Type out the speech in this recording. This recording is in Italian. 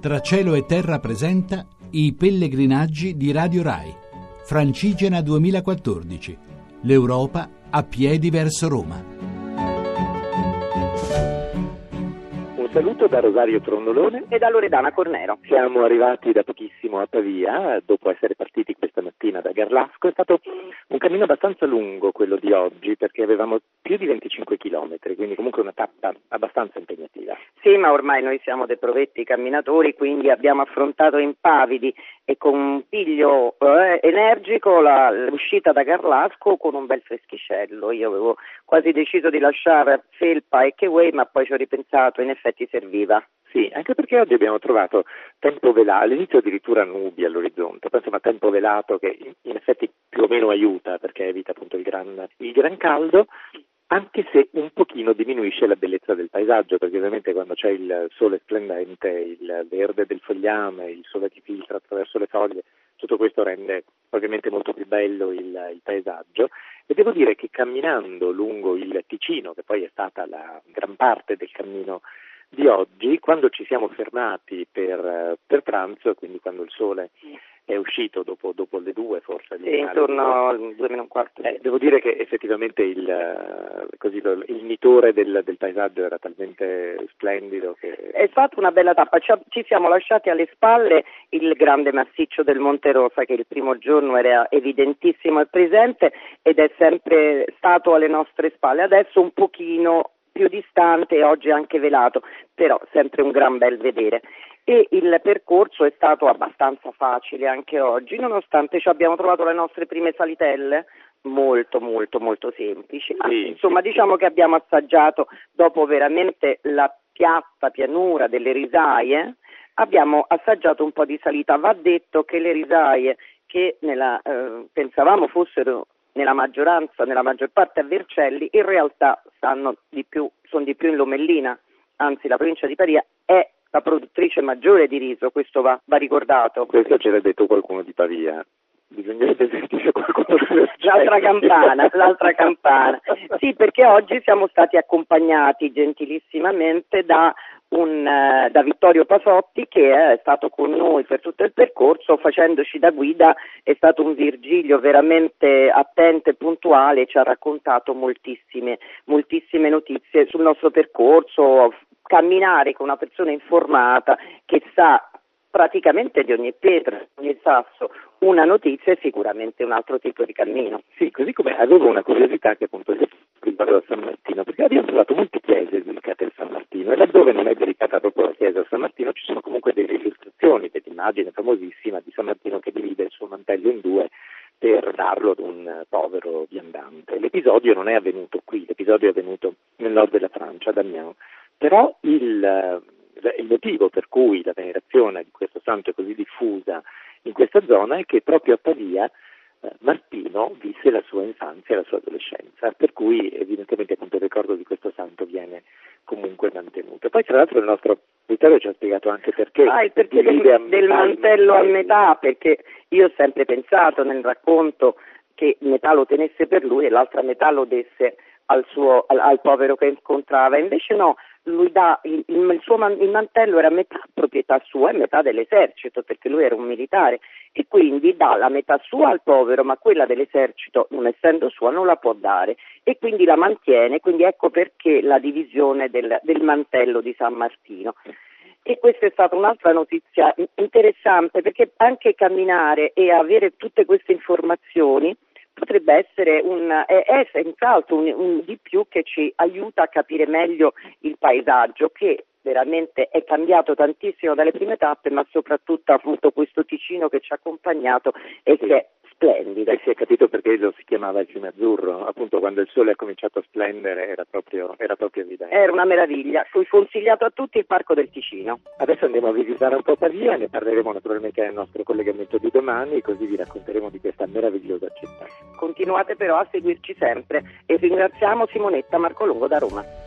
Tra cielo e terra presenta I pellegrinaggi di Radio Rai. Francigena 2014. L'Europa a piedi verso Roma. Un saluto da Rosario Trondolone e da Loredana Cornero. Siamo arrivati da pochissimo a Pavia, dopo essere partiti questa mattina da Garlasco. È stato un cammino abbastanza lungo quello di oggi perché avevamo più di 25 km, quindi comunque una tappa abbastanza impegnativa. Sì, ma ormai noi siamo dei provetti camminatori, quindi abbiamo affrontato impavidi e con un piglio eh, energico la, l'uscita da Garlasco con un bel freschiccello. Io avevo quasi deciso di lasciare felpa e Keway, ma poi ci ho ripensato, in effetti serviva. Sì, anche perché oggi abbiamo trovato tempo velato, all'inizio addirittura nubi all'orizzonte, poi insomma tempo velato che in effetti più o meno aiuta perché evita appunto il gran, il gran caldo anche se un pochino diminuisce la bellezza del paesaggio, perché ovviamente quando c'è il sole splendente, il verde del fogliame, il sole che filtra attraverso le foglie, tutto questo rende ovviamente molto più bello il, il paesaggio. E devo dire che camminando lungo il Ticino, che poi è stata la gran parte del cammino di oggi, quando ci siamo fermati per, per pranzo, quindi quando il sole è uscito dopo, dopo le due forse. Sì, intorno alle due meno un quarto. Eh, devo dire che effettivamente il, così, il nitore del, del, paesaggio era talmente splendido che... È stata una bella tappa, ci, ci, siamo lasciati alle spalle il grande massiccio del Monte Rosa che il primo giorno era evidentissimo e presente ed è sempre stato alle nostre spalle, adesso un pochino più distante e oggi anche velato, però sempre un gran bel vedere. E il percorso è stato abbastanza facile anche oggi, nonostante ci abbiamo trovato le nostre prime salitelle molto molto molto semplici, ma sì, insomma sì. diciamo che abbiamo assaggiato dopo veramente la piatta pianura delle risaie, abbiamo assaggiato un po' di salita, va detto che le risaie che nella, eh, pensavamo fossero nella maggioranza, nella maggior parte a Vercelli, in realtà di più, sono di più in Lomellina, anzi la provincia di Pavia è la produttrice maggiore di riso, questo va, va ricordato. Questo ce l'ha detto qualcuno di Pavia. Bisognerebbe sentire qualcuno L'altra campana, l'altra campana. Sì, perché oggi siamo stati accompagnati gentilissimamente da un, uh, da Vittorio Pasotti che è stato con noi per tutto il percorso facendoci da guida, è stato un Virgilio veramente attento e puntuale, ci ha raccontato moltissime, moltissime notizie sul nostro percorso, camminare con una persona informata che sa praticamente di ogni pietra, di ogni sasso, una notizia è sicuramente un altro tipo di cammino. Sì, così come avevo una curiosità che appunto riguardo a San Martino, perché abbiamo trovato molte chiese dedicate a San Martino e laddove non è dedicata proprio la chiesa a San Martino ci sono comunque delle dell'immagine famosissima di San Martino che divide il suo mantello in due per darlo ad un povero viandante. L'episodio non è avvenuto qui, l'episodio è avvenuto nel nord della Francia, ad Amiens, però il, il motivo per cui la venerazione di questo santo è così diffusa in questa zona è che proprio a Pavia eh, Martino visse la sua infanzia e la sua adolescenza, per cui evidentemente appunto, il ricordo di questo santo viene comunque mantenuto. Poi tra l'altro il nostro Vittorio ci ha spiegato anche perché. Ah, il perché del, del mantello a metà, perché io ho sempre pensato nel racconto che metà lo tenesse per lui e l'altra metà lo desse al, suo, al, al povero che incontrava, invece no, lui dà il, il, suo man, il mantello era metà proprietà sua e metà dell'esercito perché lui era un militare e quindi dà la metà sua al povero ma quella dell'esercito non essendo sua non la può dare e quindi la mantiene. Quindi ecco perché la divisione del, del mantello di San Martino e questa è stata un'altra notizia interessante perché anche camminare e avere tutte queste informazioni potrebbe essere un, è, è senz'altro un, un di più che ci aiuta a capire meglio il paesaggio che veramente è cambiato tantissimo dalle prime tappe, ma soprattutto avuto questo Ticino che ci ha accompagnato e che è splendido. E si è capito perché lo si chiamava il fiume azzurro, appunto quando il sole ha cominciato a splendere era proprio, era proprio evidente. Era una meraviglia, fu consigliato a tutti il Parco del Ticino. Adesso andiamo a visitare un po' Pavia, ne parleremo naturalmente nel nostro collegamento di domani, così vi racconteremo di questa meravigliosa città. Continuate però a seguirci sempre e ringraziamo Simonetta Marcolongo da Roma.